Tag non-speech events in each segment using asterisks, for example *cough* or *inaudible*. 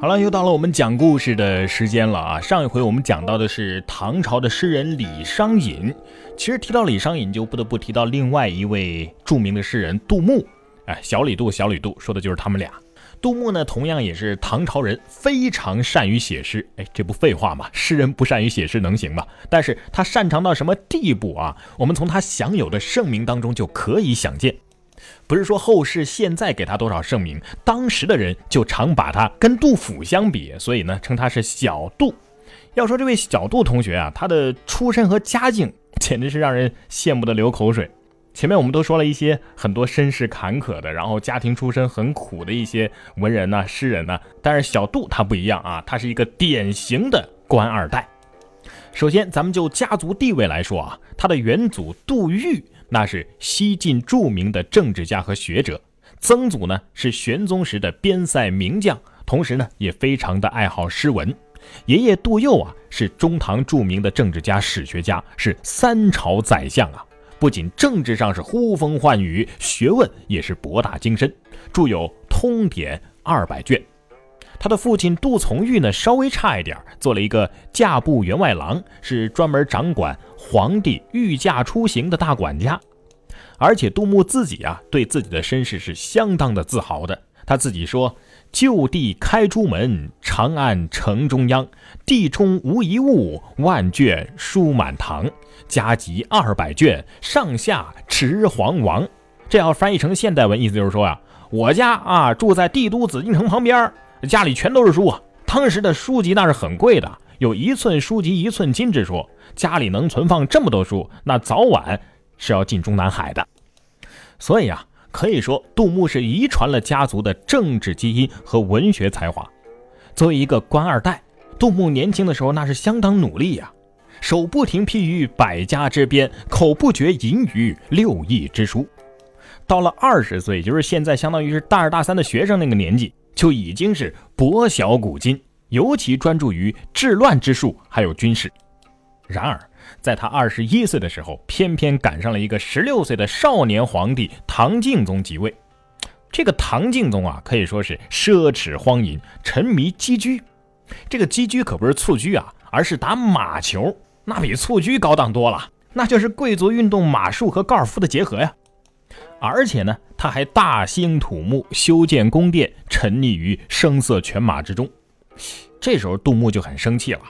好了，又到了我们讲故事的时间了啊！上一回我们讲到的是唐朝的诗人李商隐。其实提到李商隐，就不得不提到另外一位著名的诗人杜牧。哎，小李杜，小李杜，说的就是他们俩。杜牧呢，同样也是唐朝人，非常善于写诗。哎，这不废话吗？诗人不善于写诗能行吗？但是他擅长到什么地步啊？我们从他享有的盛名当中就可以想见。不是说后世现在给他多少盛名，当时的人就常把他跟杜甫相比，所以呢称他是小杜。要说这位小杜同学啊，他的出身和家境简直是让人羡慕的流口水。前面我们都说了一些很多身世坎坷的，然后家庭出身很苦的一些文人呐、诗人呐，但是小杜他不一样啊，他是一个典型的官二代。首先，咱们就家族地位来说啊，他的元祖杜预。那是西晋著名的政治家和学者，曾祖呢是玄宗时的边塞名将，同时呢也非常的爱好诗文。爷爷杜佑啊是中唐著名的政治家、史学家，是三朝宰相啊，不仅政治上是呼风唤雨，学问也是博大精深，著有《通典》二百卷。他的父亲杜从玉呢，稍微差一点，做了一个驾部员外郎，是专门掌管皇帝御驾出行的大管家。而且杜牧自己啊，对自己的身世是相当的自豪的。他自己说：“就地开朱门，长安城中央，地中无一物，万卷书满堂，家集二百卷，上下持皇王。”这要翻译成现代文，意思就是说啊，我家啊住在帝都紫禁城旁边。家里全都是书啊！当时的书籍那是很贵的，有一寸书籍一寸金之说。家里能存放这么多书，那早晚是要进中南海的。所以啊，可以说杜牧是遗传了家族的政治基因和文学才华。作为一个官二代，杜牧年轻的时候那是相当努力呀，手不停批于百家之编，口不绝吟于六艺之书。到了二十岁，就是现在相当于是大二大三的学生那个年纪。就已经是博晓古今，尤其专注于治乱之术，还有军事。然而，在他二十一岁的时候，偏偏赶上了一个十六岁的少年皇帝唐敬宗即位。这个唐敬宗啊，可以说是奢侈荒淫，沉迷击狙。这个击狙可不是蹴鞠啊，而是打马球，那比蹴鞠高档多了，那就是贵族运动马术和高尔夫的结合呀。而且呢，他还大兴土木，修建宫殿，沉溺于声色犬马之中。这时候，杜牧就很生气了，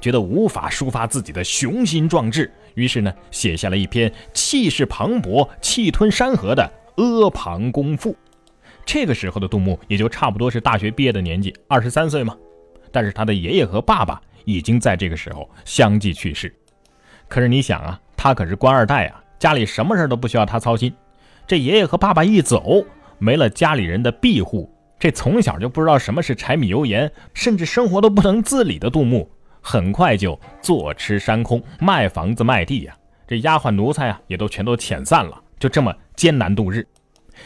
觉得无法抒发自己的雄心壮志，于是呢，写下了一篇气势磅礴、气吞山河的《阿房宫赋》。这个时候的杜牧也就差不多是大学毕业的年纪，二十三岁嘛。但是他的爷爷和爸爸已经在这个时候相继去世。可是你想啊，他可是官二代啊，家里什么事都不需要他操心。这爷爷和爸爸一走，没了家里人的庇护，这从小就不知道什么是柴米油盐，甚至生活都不能自理的杜牧，很快就坐吃山空，卖房子卖地呀。这丫鬟奴才啊，也都全都遣散了，就这么艰难度日。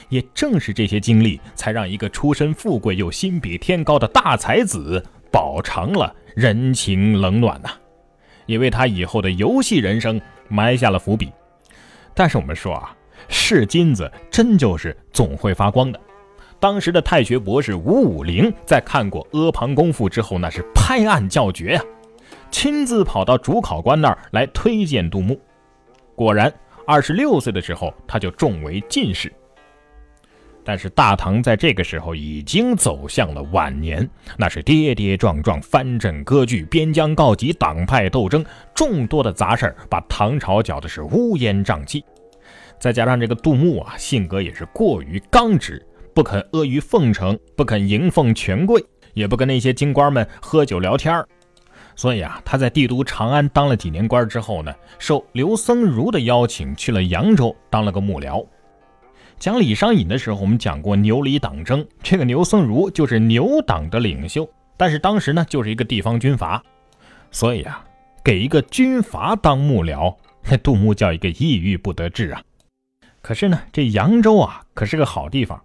也正是这些经历，才让一个出身富贵又心比天高的大才子饱尝了人情冷暖呐，也为他以后的游戏人生埋下了伏笔。但是我们说啊。是金子，真就是总会发光的。当时的太学博士吴武陵在看过《阿房宫赋》之后，那是拍案叫绝呀，亲自跑到主考官那儿来推荐杜牧。果然，二十六岁的时候他就中为进士。但是大唐在这个时候已经走向了晚年，那是跌跌撞撞、藩镇割据、边疆告急、党派斗争，众多的杂事儿把唐朝搅的是乌烟瘴气。再加上这个杜牧啊，性格也是过于刚直，不肯阿谀奉承，不肯迎奉权贵，也不跟那些京官们喝酒聊天儿所以啊，他在帝都长安当了几年官之后呢，受刘僧孺的邀请去了扬州当了个幕僚。讲李商隐的时候，我们讲过牛李党争，这个牛僧孺就是牛党的领袖，但是当时呢就是一个地方军阀，所以啊，给一个军阀当幕僚，那 *laughs* 杜牧叫一个抑郁不得志啊。可是呢，这扬州啊，可是个好地方。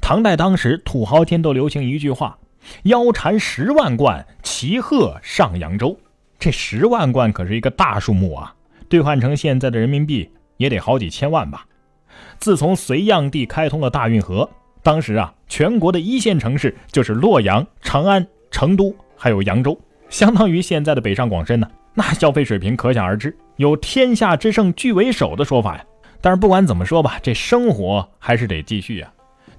唐代当时土豪间都流行一句话：“腰缠十万贯，骑鹤上扬州。”这十万贯可是一个大数目啊，兑换成现在的人民币也得好几千万吧。自从隋炀帝开通了大运河，当时啊，全国的一线城市就是洛阳、长安、成都还有扬州，相当于现在的北上广深呢。那消费水平可想而知，有“天下之盛俱为首”的说法呀。但是不管怎么说吧，这生活还是得继续啊。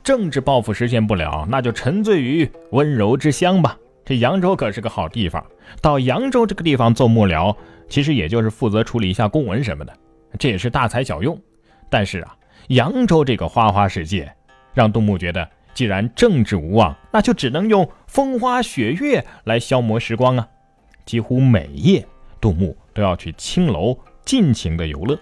政治抱负实现不了，那就沉醉于温柔之乡吧。这扬州可是个好地方，到扬州这个地方做幕僚，其实也就是负责处理一下公文什么的，这也是大材小用。但是啊，扬州这个花花世界，让杜牧觉得，既然政治无望，那就只能用风花雪月来消磨时光啊。几乎每夜，杜牧都要去青楼尽情的游乐。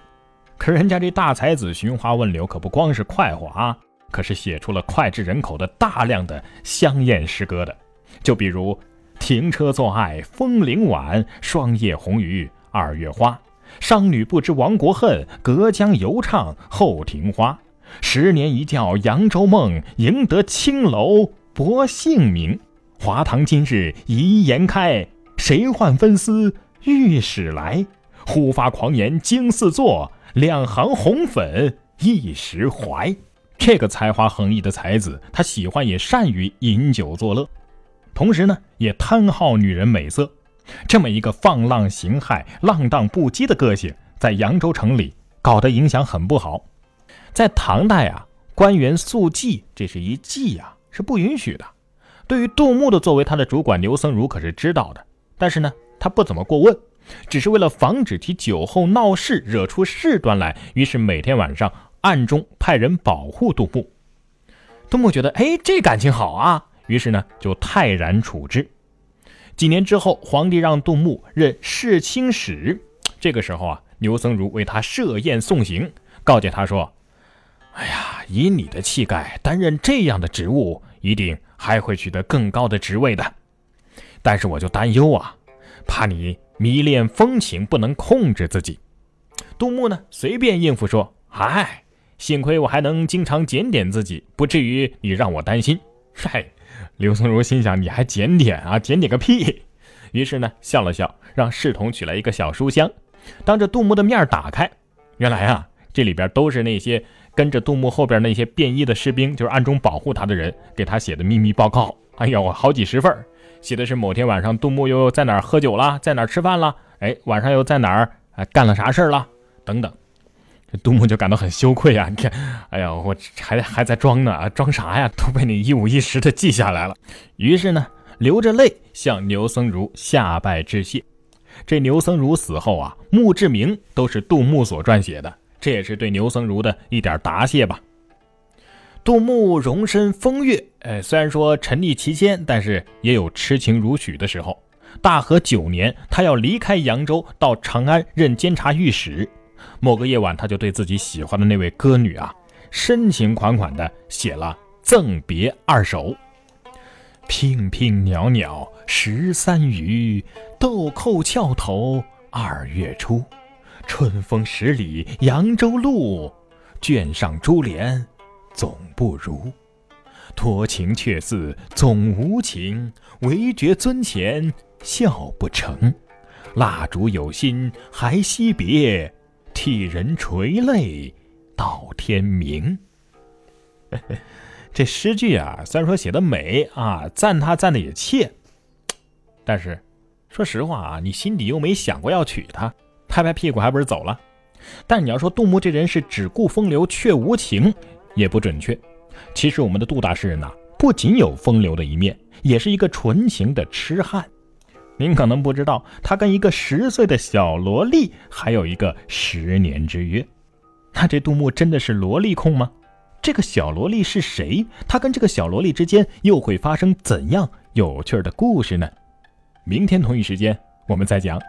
可人家这大才子寻花问柳，可不光是快活啊，可是写出了脍炙人口的大量的香艳诗歌的。就比如“停车坐爱枫林晚，霜叶红于二月花。商女不知亡国恨，隔江犹唱后庭花。十年一觉扬州梦，赢得青楼薄幸名。华堂今日遗言开，谁唤分丝御史来？忽发狂言惊四座。”两行红粉一时怀，这个才华横溢的才子，他喜欢也善于饮酒作乐，同时呢，也贪好女人美色。这么一个放浪形骸、浪荡不羁的个性，在扬州城里搞得影响很不好。在唐代啊，官员宿妓，这是一妓啊，是不允许的。对于杜牧的作为，他的主管刘僧孺可是知道的，但是呢，他不怎么过问。只是为了防止其酒后闹事惹出事端来，于是每天晚上暗中派人保护杜牧。杜牧觉得，哎，这感情好啊，于是呢就泰然处之。几年之后，皇帝让杜牧任侍清使。这个时候啊，牛僧孺为他设宴送行，告诫他说：“哎呀，以你的气概，担任这样的职务，一定还会取得更高的职位的。但是我就担忧啊，怕你。”迷恋风情，不能控制自己。杜牧呢，随便应付说：“嗨，幸亏我还能经常检点自己，不至于你让我担心。”嗨，刘松如心想：“你还检点啊？检点个屁！”于是呢，笑了笑，让侍童取来一个小书箱，当着杜牧的面打开。原来啊，这里边都是那些跟着杜牧后边那些便衣的士兵，就是暗中保护他的人给他写的秘密报告。哎呦，好几十份写的是某天晚上杜牧又在哪儿喝酒了，在哪儿吃饭了？哎，晚上又在哪儿哎干了啥事儿了？等等，这杜牧就感到很羞愧啊！你看，哎呀，我还还在装呢，装啥呀？都被你一五一十的记下来了。于是呢，流着泪向牛僧孺下拜致谢。这牛僧孺死后啊，墓志铭都是杜牧所撰写的，这也是对牛僧孺的一点答谢吧。杜牧容身风月，哎，虽然说沉溺其间，但是也有痴情如许的时候。大和九年，他要离开扬州，到长安任监察御史。某个夜晚，他就对自己喜欢的那位歌女啊，深情款款地写了赠别二首：娉娉袅袅十三余，豆蔻翘头二月初。春风十里扬州路，卷上珠帘。总不如，托情却似总无情，唯觉尊前笑不成。蜡烛有心还惜别，替人垂泪到天明。*laughs* 这诗句啊，虽然说写的美啊，赞他赞的也切，但是说实话啊，你心底又没想过要娶她，拍拍屁股还不是走了？但你要说杜牧这人是只顾风流却无情。也不准确。其实我们的杜大诗人呐，不仅有风流的一面，也是一个纯情的痴汉。您可能不知道，他跟一个十岁的小萝莉还有一个十年之约。那这杜牧真的是萝莉控吗？这个小萝莉是谁？他跟这个小萝莉之间又会发生怎样有趣的故事呢？明天同一时间我们再讲。